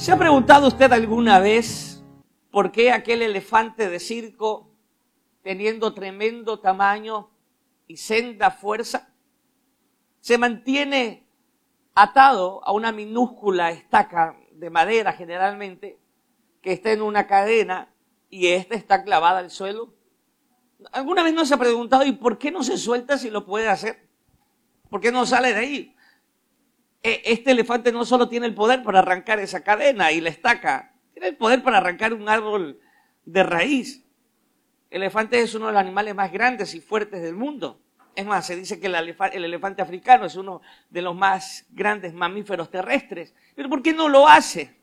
¿Se ha preguntado usted alguna vez por qué aquel elefante de circo, teniendo tremendo tamaño y senda fuerza, se mantiene atado a una minúscula estaca de madera generalmente, que está en una cadena y esta está clavada al suelo? ¿Alguna vez no se ha preguntado y por qué no se suelta si lo puede hacer? ¿Por qué no sale de ahí? E, este elefante no solo tiene el poder para arrancar esa cadena y la estaca, tiene el poder para arrancar un árbol de raíz. El elefante es uno de los animales más grandes y fuertes del mundo. Es más, se dice que el, elefante africano es uno de los más grandes mamíferos terrestres. Pero ¿por qué no lo hace?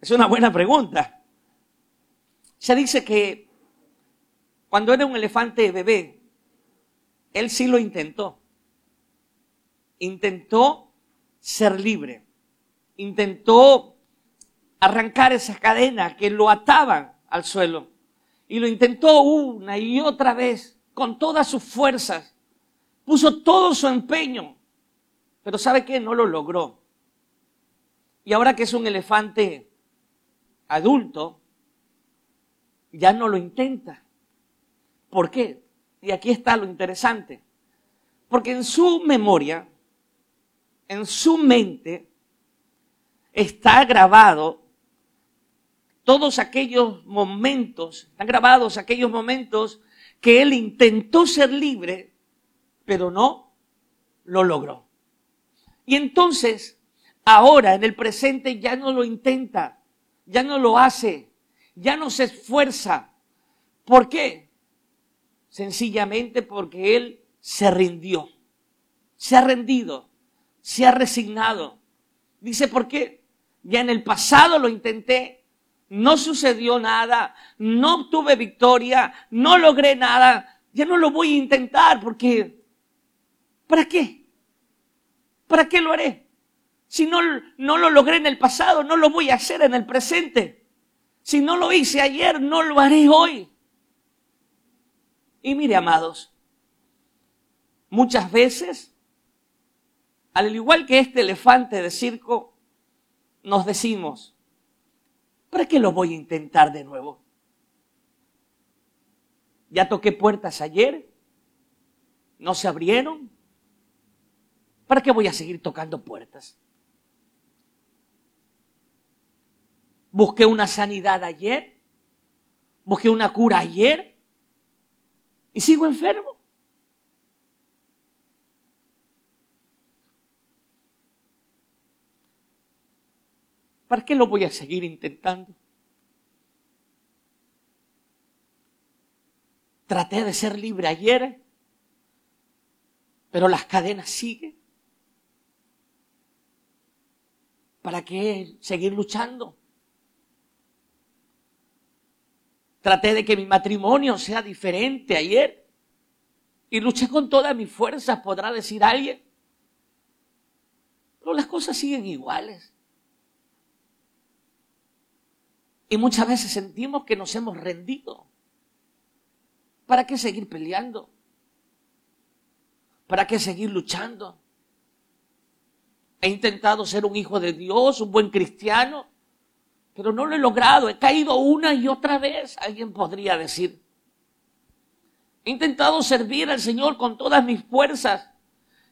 Es una buena pregunta. Se dice que cuando era un elefante bebé, él sí lo intentó. Intentó ser libre. Intentó arrancar esas cadenas que lo ataban al suelo. Y lo intentó una y otra vez con todas sus fuerzas, puso todo su empeño, pero ¿sabe qué? No lo logró. Y ahora que es un elefante adulto, ya no lo intenta. ¿Por qué? Y aquí está lo interesante. Porque en su memoria, en su mente, está grabado todos aquellos momentos, están grabados aquellos momentos que él intentó ser libre, pero no lo logró. Y entonces, ahora en el presente ya no lo intenta, ya no lo hace, ya no se esfuerza. ¿Por qué? Sencillamente porque él se rindió, se ha rendido, se ha resignado. Dice, ¿por qué? Ya en el pasado lo intenté, no sucedió nada, no obtuve victoria, no logré nada, ya no lo voy a intentar porque, ¿para qué? ¿Para qué lo haré? Si no, no lo logré en el pasado, no lo voy a hacer en el presente. Si no lo hice ayer, no lo haré hoy. Y mire, amados, muchas veces, al igual que este elefante de circo, nos decimos, ¿Para qué lo voy a intentar de nuevo? Ya toqué puertas ayer, no se abrieron. ¿Para qué voy a seguir tocando puertas? Busqué una sanidad ayer, busqué una cura ayer y sigo enfermo. ¿Para qué lo voy a seguir intentando? Traté de ser libre ayer, pero las cadenas siguen. ¿Para qué seguir luchando? Traté de que mi matrimonio sea diferente ayer y luché con todas mis fuerzas, podrá decir alguien. Pero las cosas siguen iguales. Y muchas veces sentimos que nos hemos rendido. ¿Para qué seguir peleando? ¿Para qué seguir luchando? He intentado ser un hijo de Dios, un buen cristiano, pero no lo he logrado. He caído una y otra vez, alguien podría decir. He intentado servir al Señor con todas mis fuerzas.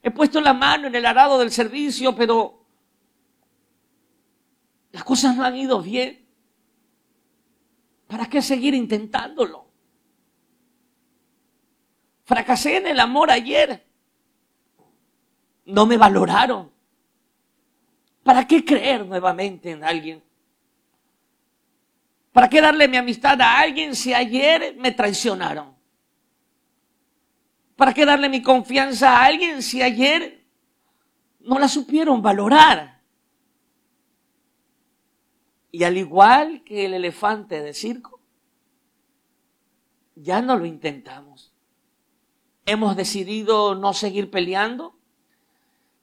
He puesto la mano en el arado del servicio, pero las cosas no han ido bien. ¿Para qué seguir intentándolo? Fracasé en el amor ayer. No me valoraron. ¿Para qué creer nuevamente en alguien? ¿Para qué darle mi amistad a alguien si ayer me traicionaron? ¿Para qué darle mi confianza a alguien si ayer no la supieron valorar? Y al igual que el elefante de circo, ya no lo intentamos. Hemos decidido no seguir peleando.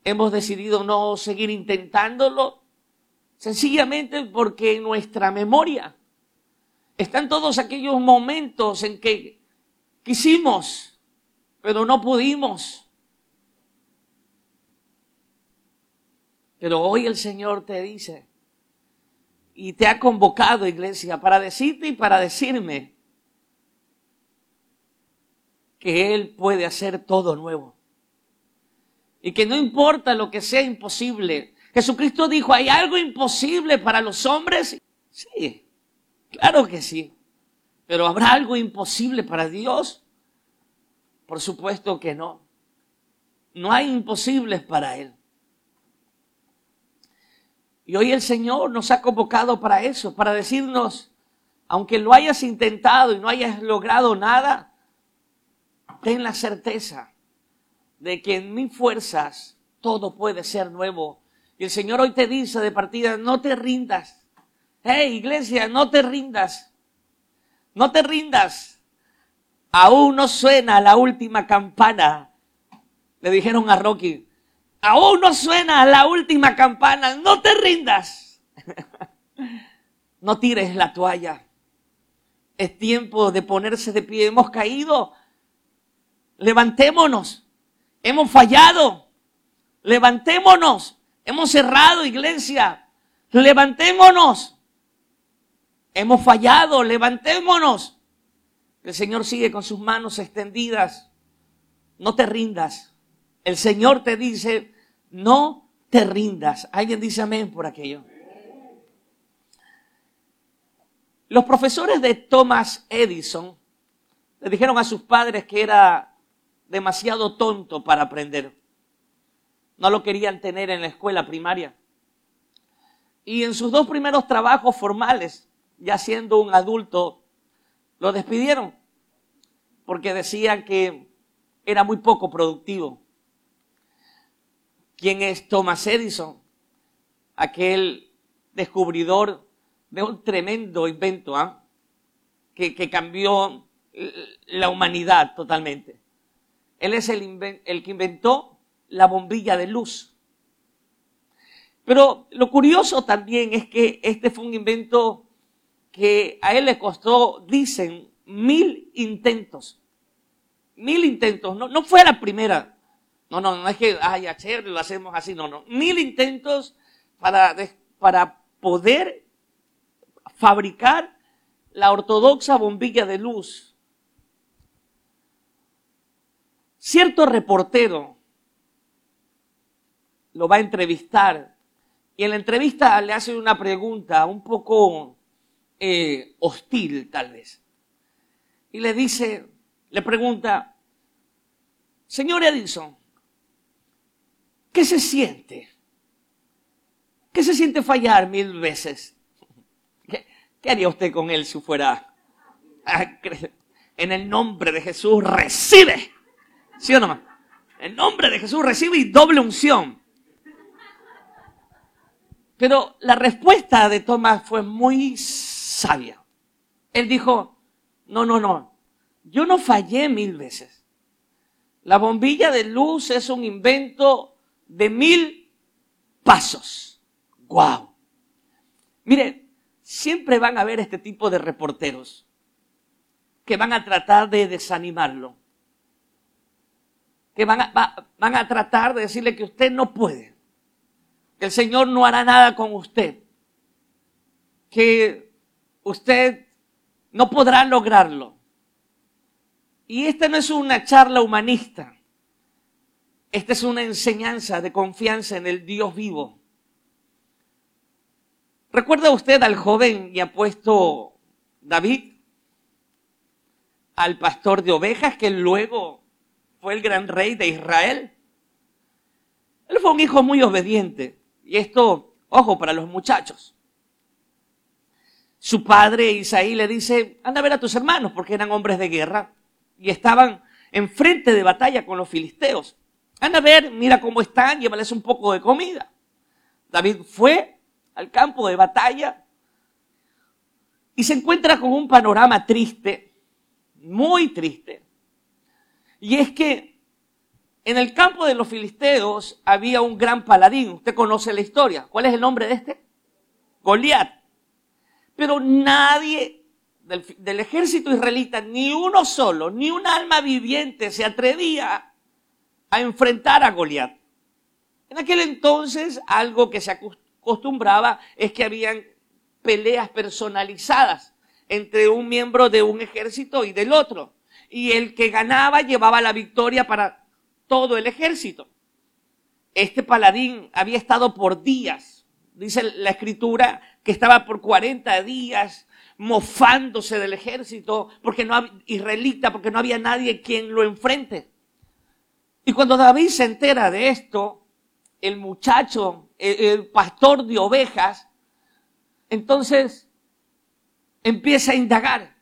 Hemos decidido no seguir intentándolo. Sencillamente porque en nuestra memoria están todos aquellos momentos en que Quisimos, pero no pudimos. Pero hoy el Señor te dice y te ha convocado, iglesia, para decirte y para decirme que Él puede hacer todo nuevo. Y que no importa lo que sea imposible. Jesucristo dijo, ¿hay algo imposible para los hombres? Sí, claro que sí. Pero ¿habrá algo imposible para Dios? Por supuesto que no. No hay imposibles para Él. Y hoy el Señor nos ha convocado para eso, para decirnos, aunque lo hayas intentado y no hayas logrado nada, ten la certeza de que en mis fuerzas todo puede ser nuevo. Y el Señor hoy te dice de partida, no te rindas. Hey, iglesia, no te rindas. No te rindas. Aún no suena la última campana. Le dijeron a Rocky, aún no suena la última campana, no te rindas. no tires la toalla. Es tiempo de ponerse de pie. Hemos caído. Levantémonos. Hemos fallado. Levantémonos. Hemos cerrado iglesia. Levantémonos. Hemos fallado. Levantémonos. El Señor sigue con sus manos extendidas. No te rindas. El Señor te dice, no te rindas. Alguien dice amén por aquello. Los profesores de Thomas Edison le dijeron a sus padres que era demasiado tonto para aprender. No lo querían tener en la escuela primaria. Y en sus dos primeros trabajos formales, ya siendo un adulto, lo despidieron porque decían que era muy poco productivo. ¿Quién es Thomas Edison? Aquel descubridor de un tremendo invento ¿ah? que, cambió la humanidad totalmente. Él es el, el que inventó la bombilla de luz. Pero lo curioso también es que este fue un invento que a él le costó, dicen, mil intentos. Mil intentos. No, no fue la primera. No, no, no es que, ay, ayer lo hacemos así, no, no. Mil intentos para, para poder fabricar la ortodoxa bombilla de luz. Cierto reportero lo va a entrevistar y en la entrevista le hace una pregunta un poco eh, hostil tal vez. Y le dice, le pregunta, señor Edison, ¿Qué se siente? ¿Qué se siente fallar mil veces? ¿Qué, haría usted con él si fuera... En el nombre de Jesús recibe. ¿Sí o no? En el nombre de Jesús recibe y doble unción. Pero la respuesta de Tomás fue muy sabia. Él dijo, no, no, no, yo no fallé mil veces. La bombilla de luz es un invento de mil pasos. ¡Wow! Mire, siempre van a haber este tipo de reporteros que van a tratar de desanimarlo, que van a, van a tratar de decirle que usted no puede, que el Señor no hará nada con usted, que usted no podrá lograrlo. Y esta no es una charla humanista. Esta es una enseñanza de confianza en el Dios vivo. ¿Recuerda usted al joven y apuesto David? Al pastor de ovejas que luego fue el gran rey de Israel. Él fue un hijo muy obediente. Y esto, ojo, para los muchachos. Su padre Isaí le dice, anda a ver a tus hermanos, porque eran hombres de guerra y estaban enfrente de batalla con los filisteos. Anda a ver, mira cómo están, llévales un poco de comida. David fue al campo de batalla y se encuentra con un panorama triste, muy triste. Y es que en el campo de los filisteos había un gran paladín. Usted conoce la historia. ¿Cuál es el nombre de este? Goliat. Pero nadie del, ejército israelita, ni uno solo, ni un alma viviente se atrevía a enfrentar a Goliat. En aquel entonces, algo que se acostumbraba es que habían peleas personalizadas entre un miembro de un ejército y del otro. Y el que ganaba llevaba la victoria para todo el ejército. Este paladín había estado por días, dice la escritura, que estaba por 40 días mofándose del ejército porque no israelita, porque no había nadie quien lo enfrente. Y cuando David se entera de esto, el muchacho, el, pastor de ovejas, entonces empieza a indagar.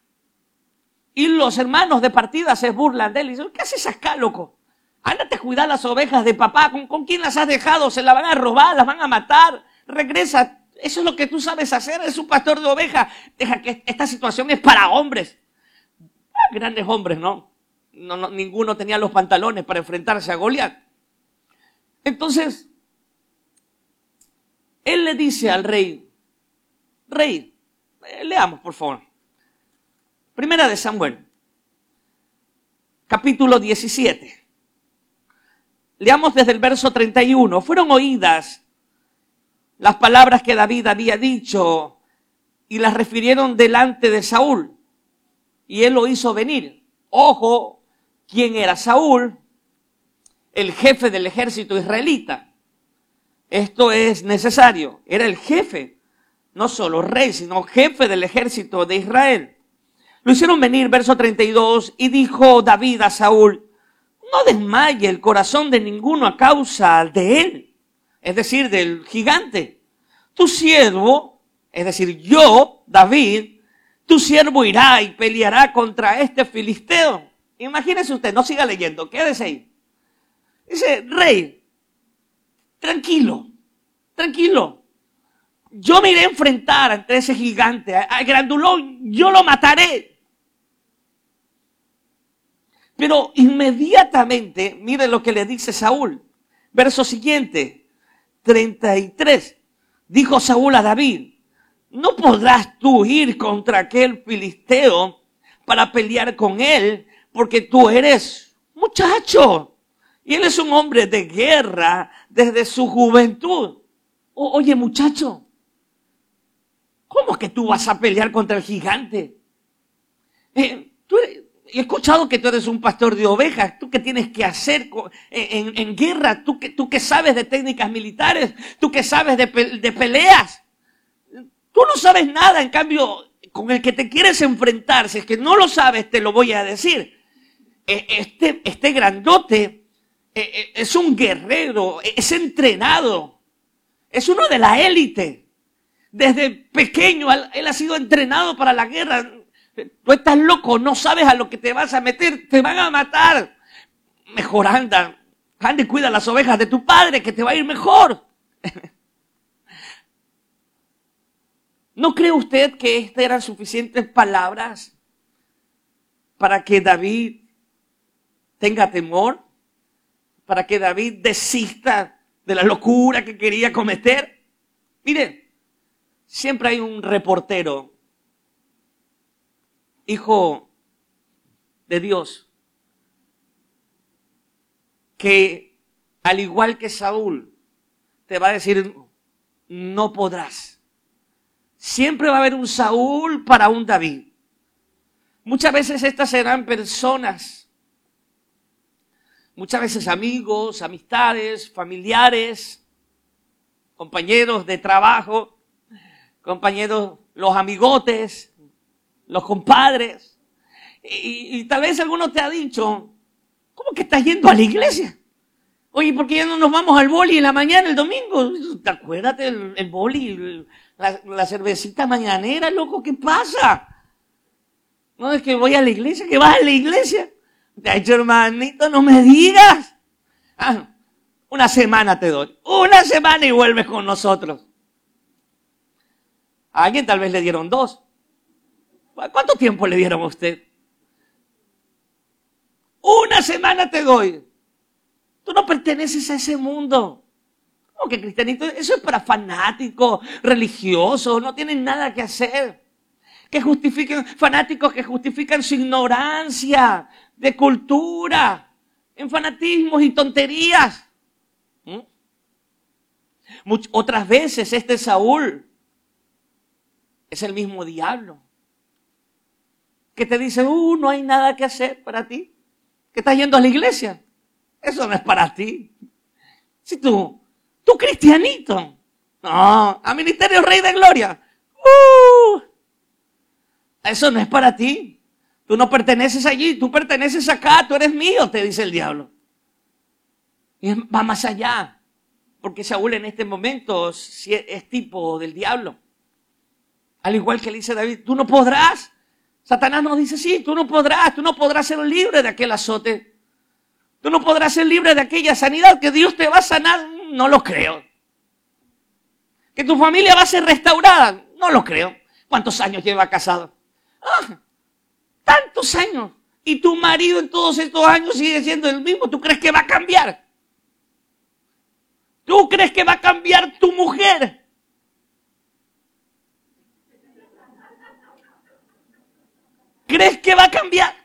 Y los hermanos de partida se burlan de él y dicen, ¿qué haces acá, loco? Ándate a cuidar las ovejas de papá. ¿Con, ¿Con quién las has dejado? Se las van a robar, las van a matar. Regresa, eso es lo que tú sabes hacer, es un pastor de ovejas. Deja que esta situación es para hombres. Ah, grandes hombres, ¿no? No, Ninguno tenía los pantalones para enfrentarse a Goliat. Entonces, él le dice al rey, rey, eh, leamos por favor. Primera de Samuel, capítulo 17. Leamos desde el verso 31. Fueron oídas las palabras que David había dicho y las refirieron delante de Saúl. Y él lo hizo venir. Ojo, ¿quién era Saúl? El jefe del ejército israelita. Esto es necesario. Era el jefe, no solo rey, sino jefe del ejército de Israel. Lo hicieron venir, verso 32, y dijo David a Saúl, no desmaye el corazón de ninguno a causa de él es decir, del gigante. Tu siervo, es decir, yo, David, tu siervo irá y peleará contra este filisteo. Imagínese usted, no siga leyendo, quédese ahí. Dice, rey, tranquilo, tranquilo. Yo me iré a enfrentar ante ese gigante, al grandulón, yo lo mataré. Pero inmediatamente, mire lo que le dice Saúl. Verso siguiente. 33. Dijo Saúl a David, no podrás tú ir contra aquel filisteo para pelear con él, porque tú eres muchacho. Y él es un hombre de guerra desde su juventud. oye muchacho, ¿cómo que tú vas a pelear contra el gigante? Eh, tú eres, he escuchado que tú eres un pastor de ovejas, tú que tienes que hacer en, guerra, tú que, tú que sabes de técnicas militares, tú que sabes de, peleas. Tú no sabes nada, en cambio, con el que te quieres enfrentar, si es que no lo sabes, te lo voy a decir. E, este, este grandote e, e, es un guerrero, es entrenado, es uno de la élite. Desde pequeño él ha sido entrenado para la guerra Tú estás loco, no sabes a lo que te vas a meter, te van a matar. Mejor anda, anda y cuida las ovejas de tu padre, que te va a ir mejor. ¿No cree usted que estas eran suficientes palabras para que David tenga temor? ¿Para que David desista de la locura que quería cometer? Mire, siempre hay un reportero hijo de Dios, que al igual que Saúl, te va a decir, no podrás. Siempre va a haber un Saúl para un David. Muchas veces estas serán personas, muchas veces amigos, amistades, familiares, compañeros de trabajo, compañeros, los amigotes, los compadres. Y, tal vez alguno te ha dicho, ¿cómo que estás yendo a la iglesia? Oye, ¿por qué ya no nos vamos al boli en la mañana, el domingo? ¿Te acuerdas del el boli, la, cervecita mañanera, loco? ¿Qué pasa? No es que voy a la iglesia, que vas a la iglesia. Te ha dicho, hermanito, no me digas. Ah, una semana te doy. Una semana y vuelves con nosotros. A alguien tal vez le dieron dos. ¿Cuánto tiempo le dieron a usted? Una semana te doy. Tú no perteneces a ese mundo. ¿Cómo que cristianito? Eso es para fanáticos, religiosos, no tienen nada que hacer. que justifican, fanáticos que justifican su ignorancia de cultura en fanatismos y tonterías. ¿Mm? otras veces este Saúl es el mismo diablo que te dice, uh, no hay nada que hacer para ti, que estás yendo a la iglesia. Eso no es para ti. Si tú, tú cristianito, no, a Ministerio Rey de Gloria, uh, eso no es para ti. Tú no perteneces allí, tú perteneces acá, tú eres mío, te dice el diablo. Y va más allá, porque Saúl en este momento es tipo del diablo. Al igual que le dice David, tú no podrás. Satanás nos dice, sí, tú no podrás, tú no podrás ser libre de aquel azote. Tú no podrás ser libre de aquella sanidad que Dios te va a sanar. No lo creo. Que tu familia va a ser restaurada. No lo creo. ¿Cuántos años lleva casado? Ah, tantos años. Y tu marido en todos estos años sigue siendo el mismo. ¿Tú crees que va a cambiar? ¿Tú crees que va a cambiar tu mujer? ¿Crees que va a cambiar?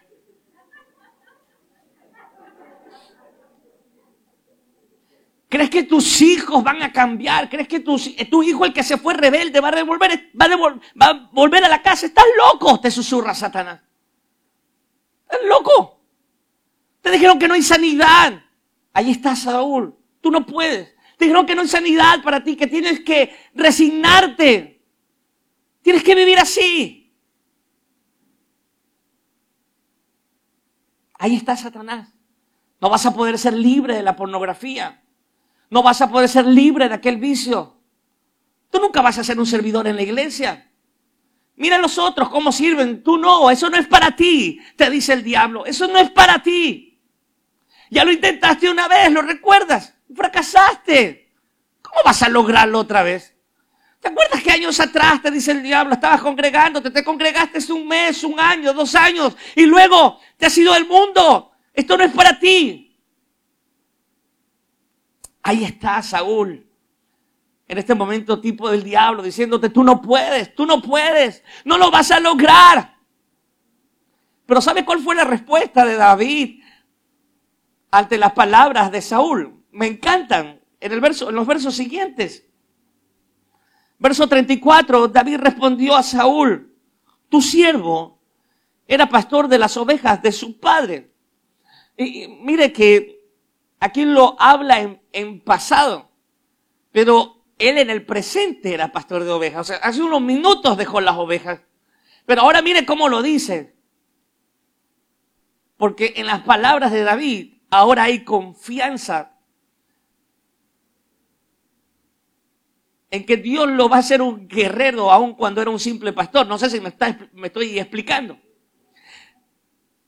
¿Crees que tus hijos van a cambiar? ¿Crees que tu, tu hijo, el que se fue rebelde, va a, devolver, va, a va a volver a la casa? Estás loco, te susurra Satanás. ¿Estás loco? Te dijeron que no hay sanidad. Ahí está Saúl. Tú no puedes. Te dijeron que no hay sanidad para ti, que tienes que resignarte. Tienes que vivir así. Ahí está Satanás. No vas a poder ser libre de la pornografía. No vas a poder ser libre de aquel vicio. Tú nunca vas a ser un servidor en la iglesia. Mira a los otros cómo sirven. Tú no, eso no es para ti, te dice el diablo. Eso no es para ti. Ya lo intentaste una vez, lo recuerdas. Fracasaste. ¿Cómo vas a lograrlo otra vez? ¿Te acuerdas que años atrás te dice el diablo, estabas congregándote, te congregaste un mes, un año, dos años, y luego te has ido del mundo? Esto no es para ti. Ahí está Saúl. En este momento tipo del diablo diciéndote, tú no puedes, tú no puedes, no lo vas a lograr. Pero ¿sabe cuál fue la respuesta de David ante las palabras de Saúl? Me encantan. En los versos siguientes. Verso 34, David respondió a Saúl, tu siervo era pastor de las ovejas de su padre. Y mire que aquí lo habla en, pasado, pero él en el presente era pastor de ovejas. O sea, hace unos minutos dejó las ovejas. Pero ahora mire cómo lo dice. Porque en las palabras de David ahora hay confianza en que Dios lo va a hacer un guerrero aun cuando era un simple pastor. No sé si me, está, me estoy explicando.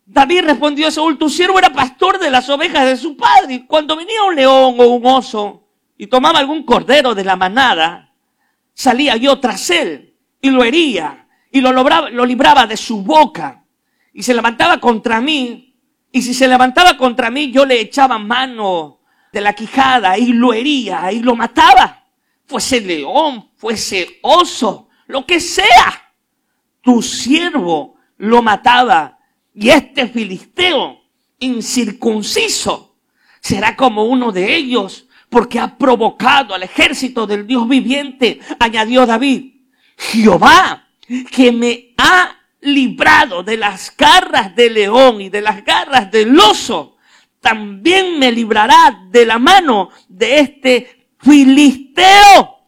David respondió a Saúl, tu siervo era pastor de las ovejas de su padre. Y cuando venía un león o un oso y tomaba algún cordero de la manada, salía yo tras él y lo hería y lo, lo libraba de su boca. Y se levantaba contra mí. Y si se levantaba contra mí, yo le echaba mano de la quijada y lo hería y lo mataba. Fuese león, fuese oso, lo que sea. Tu siervo lo mataba y este filisteo incircunciso será como uno de ellos porque ha provocado al ejército del Dios viviente, añadió David. Jehová, que me ha librado de las garras del león y de las garras del oso, también me librará de la mano de este filisteo.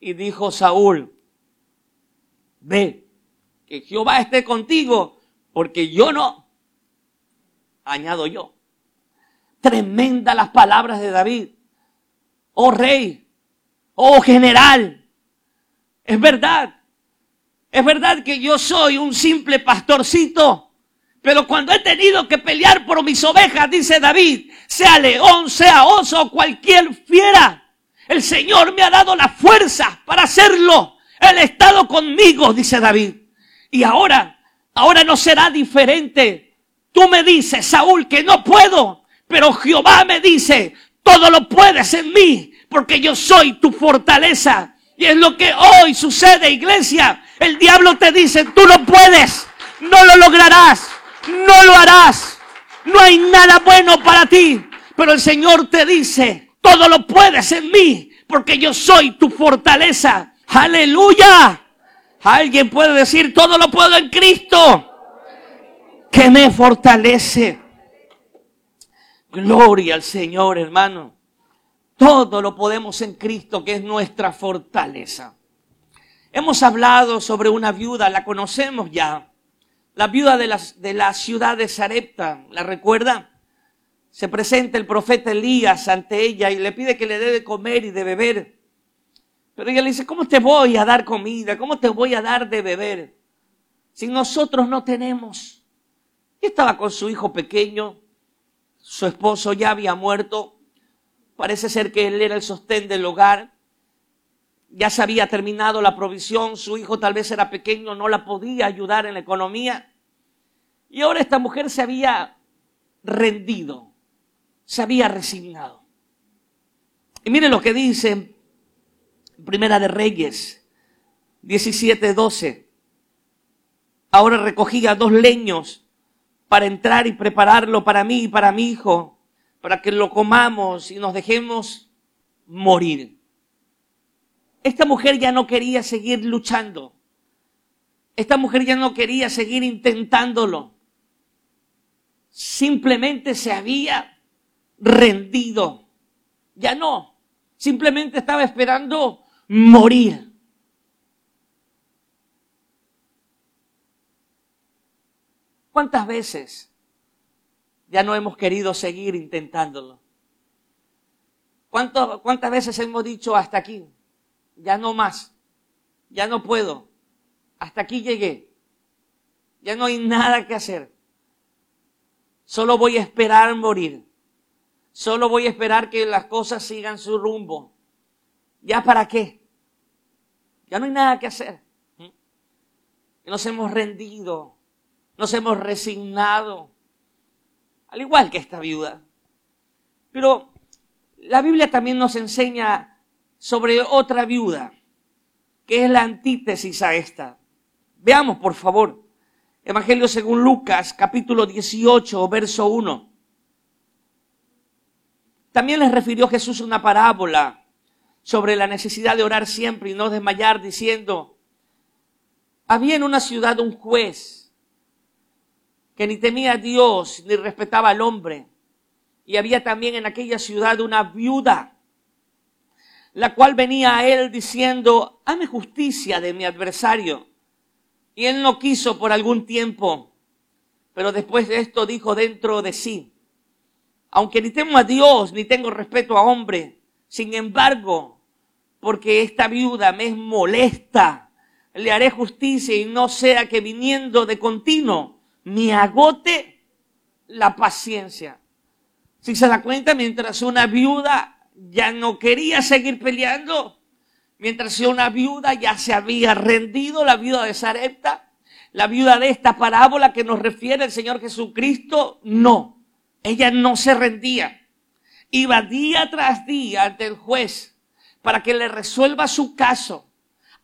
Y dijo Saúl, ve, que Jehová esté contigo porque yo no, añado yo. Tremenda las palabras de David. Oh rey, oh general, es verdad, es verdad que yo soy un simple pastorcito, pero cuando he tenido que pelear por mis ovejas, dice David, sea león, sea oso, o cualquier fiera, el Señor me ha dado la fuerza para hacerlo. Él ha estado conmigo, dice David. Y ahora Ahora no será diferente. Tú me dices, Saúl, que no puedo, pero Jehová me dice, todo lo puedes en mí, porque yo soy tu fortaleza. Y es lo que hoy sucede, iglesia. El diablo te dice, tú no puedes, no lo lograrás, no lo harás. No hay nada bueno para ti. Pero el Señor te dice, todo lo puedes en mí, porque yo soy tu fortaleza. Aleluya. Alguien puede decir, todo lo puedo en Cristo, que me fortalece. Gloria al Señor, hermano. Todo lo podemos en Cristo, que es nuestra fortaleza. Hemos hablado sobre una viuda, la conocemos ya. La viuda de la, de la ciudad de Sarepta, ¿la recuerda? Se presenta el profeta Elías ante ella y le pide que le dé de comer y de beber. Pero ella le dice, ¿cómo te voy a dar comida? ¿Cómo te voy a dar de beber? Si nosotros no tenemos. Y estaba con su hijo pequeño, su esposo ya había muerto, parece ser que él era el sostén del hogar, ya se había terminado la provisión, su hijo tal vez era pequeño, no la podía ayudar en la economía. Y ahora esta mujer se había rendido, se había resignado. Y miren lo que dice Primera de Reyes 17, 12. Ahora recogía dos leños para entrar y prepararlo para mí y para mi hijo, para que lo comamos y nos dejemos morir. Esta mujer ya no quería seguir luchando. Esta mujer ya no quería seguir intentándolo. Simplemente se había rendido. Ya no. Simplemente estaba esperando morir. ¿Cuántas veces ya no hemos querido seguir intentándolo? ¿Cuántas veces hemos dicho hasta aquí? Ya no más. Ya no puedo. Hasta aquí llegué. Ya no hay nada que hacer. Solo voy a esperar morir. Solo voy a esperar que las cosas sigan su rumbo. ¿Ya para qué? Ya no hay nada que hacer. Nos hemos rendido, nos hemos resignado, al igual que esta viuda. Pero la Biblia también nos enseña sobre otra viuda, que es la antítesis a esta. Veamos, por favor, Evangelio según Lucas, capítulo 18, verso 1. También les refirió Jesús una parábola sobre la necesidad de orar siempre y no desmayar diciendo, había en una ciudad un juez que ni temía a Dios ni respetaba al hombre. Y había también en aquella ciudad una viuda, la cual venía a él diciendo, hame justicia de mi adversario. Y él no quiso por algún tiempo, pero después de esto dijo dentro de sí, aunque ni temo a Dios ni tengo respeto a hombre, sin embargo, porque esta viuda me es molesta, le haré justicia y no sea que viniendo de continuo me agote la paciencia. Si se da cuenta, mientras una viuda ya no quería seguir peleando, mientras una viuda ya se había rendido, la viuda de Sarepta, la viuda de esta parábola que nos refiere el Señor Jesucristo, no, ella no se rendía iba día tras día ante el juez para que le resuelva su caso.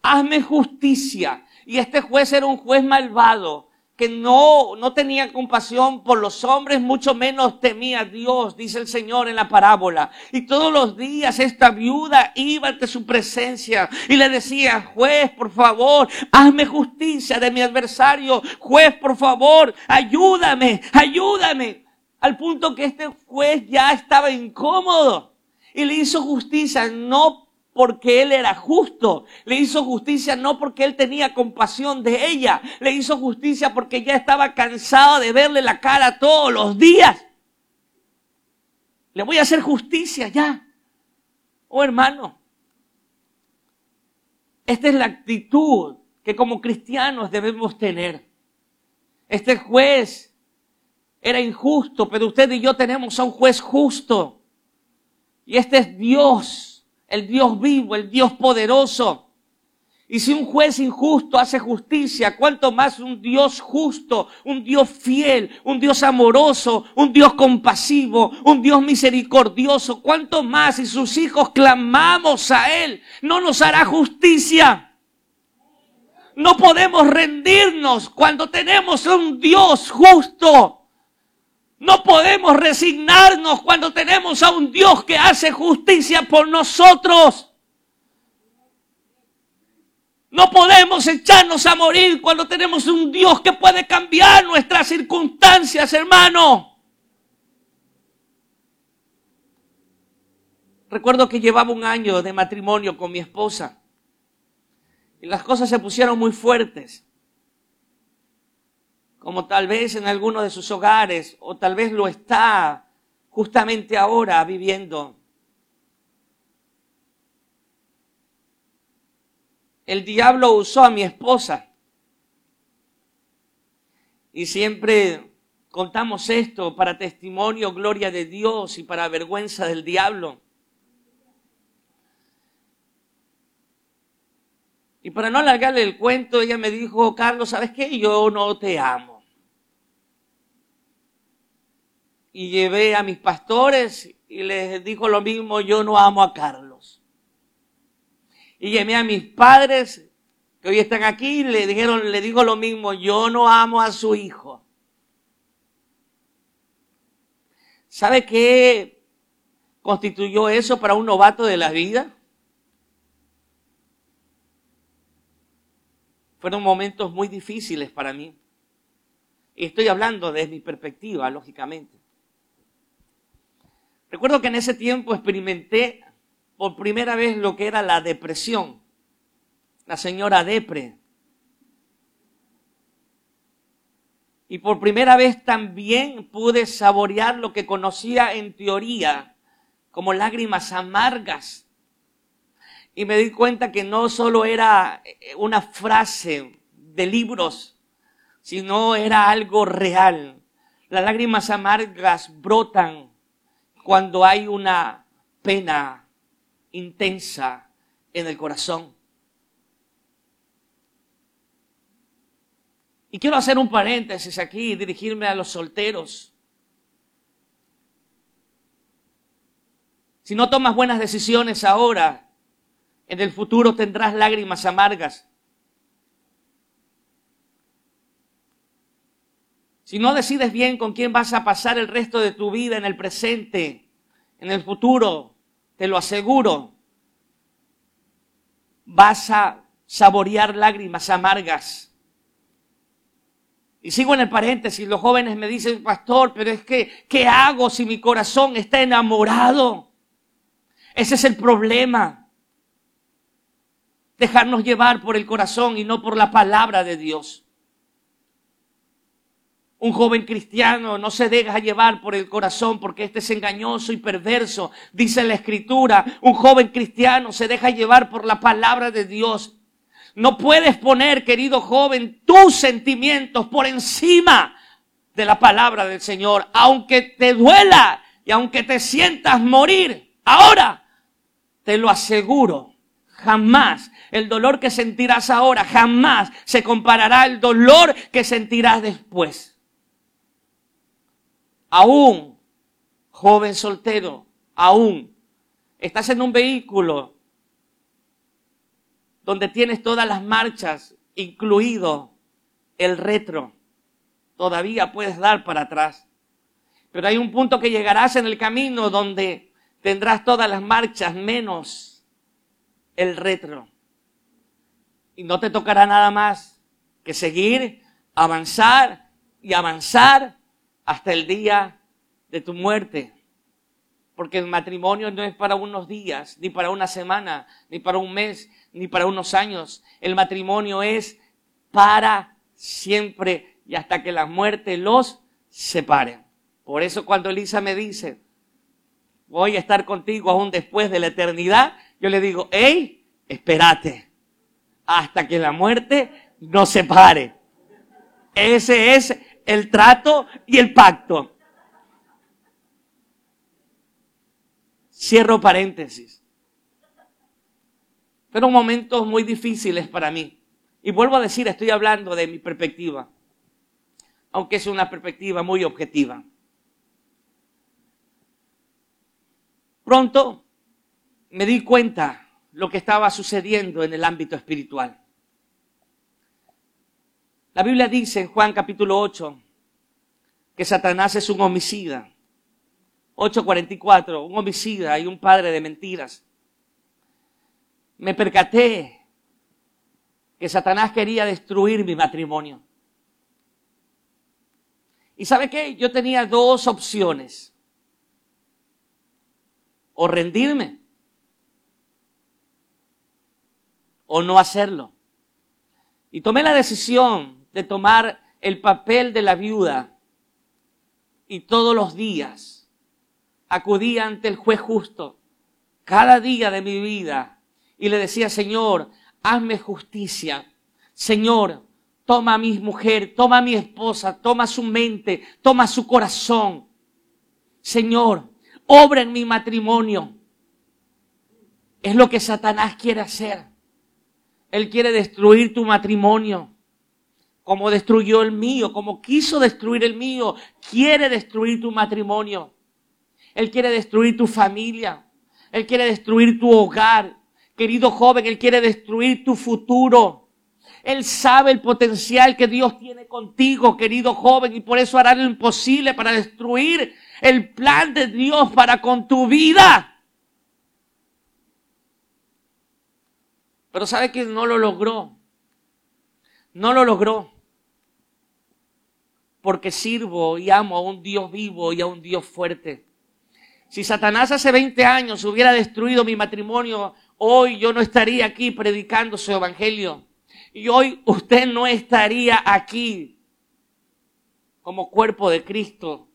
Hazme justicia. Y este juez era un juez malvado que no, no tenía compasión por los hombres, mucho menos temía a Dios, dice el Señor en la parábola. Y todos los días esta viuda iba ante su presencia y le decía, juez, por favor, hazme justicia de mi adversario. Juez, por favor, ayúdame, ayúdame al punto que este juez ya estaba incómodo y le hizo justicia no porque él era justo, le hizo justicia no porque él tenía compasión de ella, le hizo justicia porque ya estaba cansado de verle la cara todos los días. Le voy a hacer justicia ya. Oh hermano, esta es la actitud que como cristianos debemos tener. Este juez era injusto, pero usted y yo tenemos a un juez justo. Y este es Dios, el Dios vivo, el Dios poderoso. Y si un juez injusto hace justicia, ¿cuánto más un Dios justo, un Dios fiel, un Dios amoroso, un Dios compasivo, un Dios misericordioso? ¿Cuánto más si sus hijos clamamos a Él, no nos hará justicia? No podemos rendirnos cuando tenemos un Dios justo. No podemos resignarnos cuando tenemos a un Dios que hace justicia por nosotros. No podemos echarnos a morir cuando tenemos un Dios que puede cambiar nuestras circunstancias, hermano. Recuerdo que llevaba un año de matrimonio con mi esposa y las cosas se pusieron muy fuertes, como tal vez en algunos de sus hogares o tal vez lo está justamente ahora viviendo. el diablo usó a mi esposa. Y siempre contamos esto para testimonio, gloria de Dios y para vergüenza del diablo. Y para no alargarle el cuento, ella me dijo, Carlos, ¿sabes qué? Yo no te amo. Y llevé a mis pastores y les dijo lo mismo, yo no amo a Carlos. Y llamé a mis padres, que hoy están aquí, y le dijeron, le digo lo mismo, yo no amo a su hijo. ¿Sabe qué constituyó eso para un novato de la vida? Fueron momentos muy difíciles para mí. Y estoy hablando desde mi perspectiva, lógicamente. Recuerdo que en ese tiempo experimenté por primera vez lo que era la depresión. La señora Depre. Y por primera vez también pude saborear lo que conocía en teoría como lágrimas amargas. Y me di cuenta que no solo era eh, una frase de libros, sino era algo real. Las lágrimas amargas brotan cuando hay una pena intensa en el corazón. Y quiero hacer un paréntesis aquí y dirigirme a los solteros. Si no tomas buenas decisiones ahora, en el futuro tendrás lágrimas amargas. Si no decides bien con quién vas a pasar el resto de tu vida en el presente, en el futuro, te lo aseguro, vas a saborear lágrimas amargas. Y sigo en el paréntesis, los jóvenes me dicen, pastor, pero es que, ¿qué hago si mi corazón está enamorado? Ese es el problema. Dejarnos llevar por el corazón y no por la palabra de Dios. Un joven cristiano no se deja llevar por el corazón porque este es engañoso y perverso. Dice la escritura, un joven cristiano se deja llevar por la palabra de Dios. No puedes poner, querido joven, tus sentimientos por encima de la palabra del Señor, aunque te duela y aunque te sientas morir. Ahora, te lo aseguro, jamás el dolor que sentirás ahora, jamás se comparará al dolor que sentirás después aún, joven soltero, aún, estás en un vehículo donde tienes todas las marchas, incluido el retro, todavía puedes dar para atrás. Pero hay un punto que llegarás en el camino donde tendrás todas las marchas menos el retro. Y no te tocará nada más que seguir, avanzar y avanzar hasta el día de tu muerte. Porque el matrimonio no es para unos días, ni para una semana, ni para un mes, ni para unos años. El matrimonio es para siempre y hasta que la muerte los separe. Por eso cuando Elisa me dice, voy a estar contigo aún después de la eternidad, yo le digo, hey, espérate, hasta que la muerte nos separe. Ese es el trato y el pacto. Cierro paréntesis. Fueron momentos muy difíciles para mí. Y vuelvo a decir, estoy hablando de mi perspectiva, aunque es una perspectiva muy objetiva. Pronto me di cuenta lo que estaba sucediendo en el ámbito espiritual. La Biblia dice en Juan capítulo 8 que Satanás es un homicida. 8.44, un homicida y un padre de mentiras. Me percaté que Satanás quería destruir mi matrimonio. ¿Y sabe qué? Yo tenía dos opciones. O rendirme o no hacerlo. Y tomé la decisión de tomar el papel de la viuda y todos los días acudía ante el juez justo, cada día de mi vida, y le decía, Señor, hazme justicia. Señor, toma a mi mujer, toma a mi esposa, toma su mente, toma su corazón. Señor, obra en mi matrimonio. Es lo que Satanás quiere hacer. Él quiere destruir tu matrimonio, como destruyó el mío, como quiso destruir el mío. Quiere destruir tu matrimonio. Él quiere destruir tu familia. Él quiere destruir tu hogar. Querido joven, Él quiere destruir tu futuro. Él sabe el potencial que Dios tiene contigo, querido joven, y por eso hará lo imposible para destruir el plan de Dios para con tu vida. Pero sabe que no lo logró. No lo logró. Porque sirvo y amo a un Dios vivo y a un Dios fuerte. Si Satanás hace 20 años hubiera destruido mi matrimonio, hoy yo no estaría aquí predicando su evangelio. Y hoy usted no estaría aquí como cuerpo de Cristo.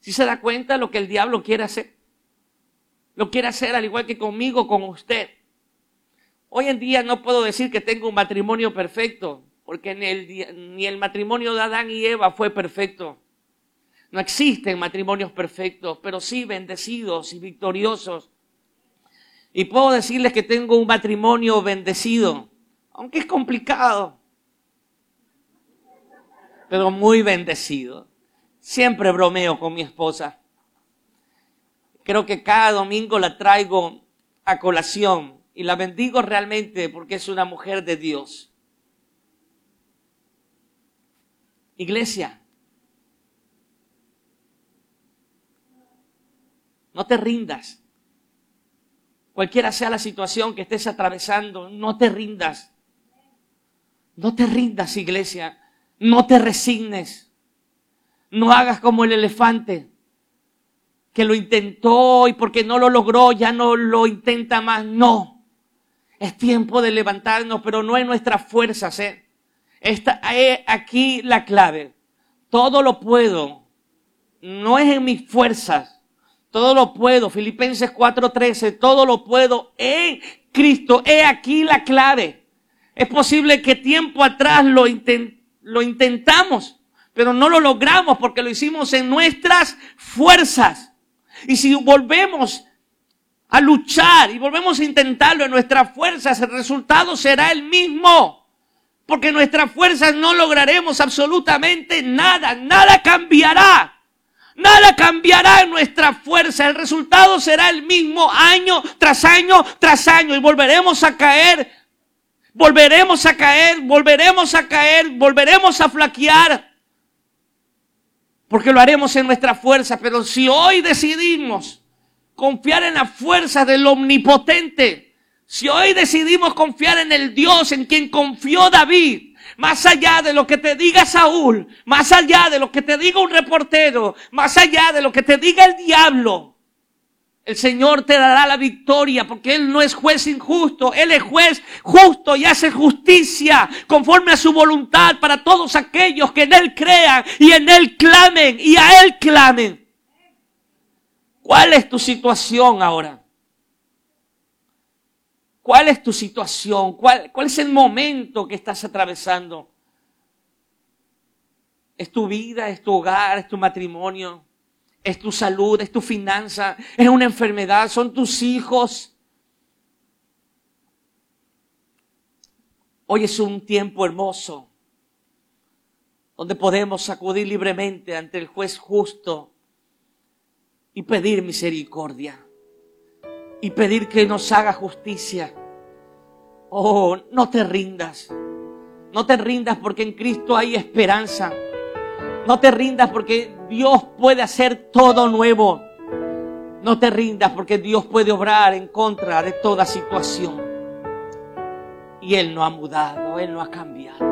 Si se da cuenta lo que el diablo quiere hacer, lo quiere hacer al igual que conmigo, con usted. Hoy en día no puedo decir que tengo un matrimonio perfecto, porque ni el, ni el matrimonio de Adán y Eva fue perfecto. No existen matrimonios perfectos, pero sí bendecidos y victoriosos. Y puedo decirles que tengo un matrimonio bendecido, aunque es complicado, pero muy bendecido. Siempre bromeo con mi esposa. Creo que cada domingo la traigo a colación y la bendigo realmente porque es una mujer de Dios. Iglesia, no te rindas. Cualquiera sea la situación que estés atravesando, no te rindas. No te rindas, iglesia. No te resignes. No hagas como el elefante que lo intentó y porque no lo logró ya no lo intenta más. No. Es tiempo de levantarnos, pero no en nuestras fuerzas. ¿eh? Esta es aquí la clave. Todo lo puedo. No es en mis fuerzas. Todo lo puedo. Filipenses 4:13. Todo lo puedo en Cristo. He aquí la clave. Es posible que tiempo atrás lo, lo intentamos, pero no lo logramos porque lo hicimos en nuestras fuerzas. Y si volvemos a luchar y volvemos a intentarlo en nuestras fuerzas, el resultado será el mismo. Porque nuestras fuerzas no lograremos absolutamente nada, nada cambiará. Nada cambiará en nuestra fuerza. El resultado será el mismo año tras año tras año y volveremos a caer. Volveremos a caer, volveremos a caer, volveremos a flaquear. Porque lo haremos en nuestra fuerza. Pero si hoy decidimos confiar en la fuerza del omnipotente, si hoy decidimos confiar en el Dios en quien confió David, más allá de lo que te diga Saúl, más allá de lo que te diga un reportero, más allá de lo que te diga el diablo, el Señor te dará la victoria porque Él no es juez injusto, Él es juez justo y hace justicia conforme a su voluntad para todos aquellos que en Él crean y en Él clamen y a Él clamen. ¿Cuál es tu situación ahora? ¿Cuál es tu situación? ¿Cuál, ¿Cuál es el momento que estás atravesando? ¿Es tu vida? ¿Es tu hogar? ¿Es tu matrimonio? ¿Es tu salud? ¿Es tu finanza? ¿Es una enfermedad? ¿Son tus hijos? Hoy es un tiempo hermoso donde podemos acudir libremente ante el juez justo y pedir misericordia y pedir que nos haga justicia. Oh, no te rindas. No te rindas porque en Cristo hay esperanza. No te rindas porque Dios puede hacer todo nuevo. No te rindas porque Dios puede obrar en contra de toda situación. Y Él no ha mudado, Él no ha cambiado.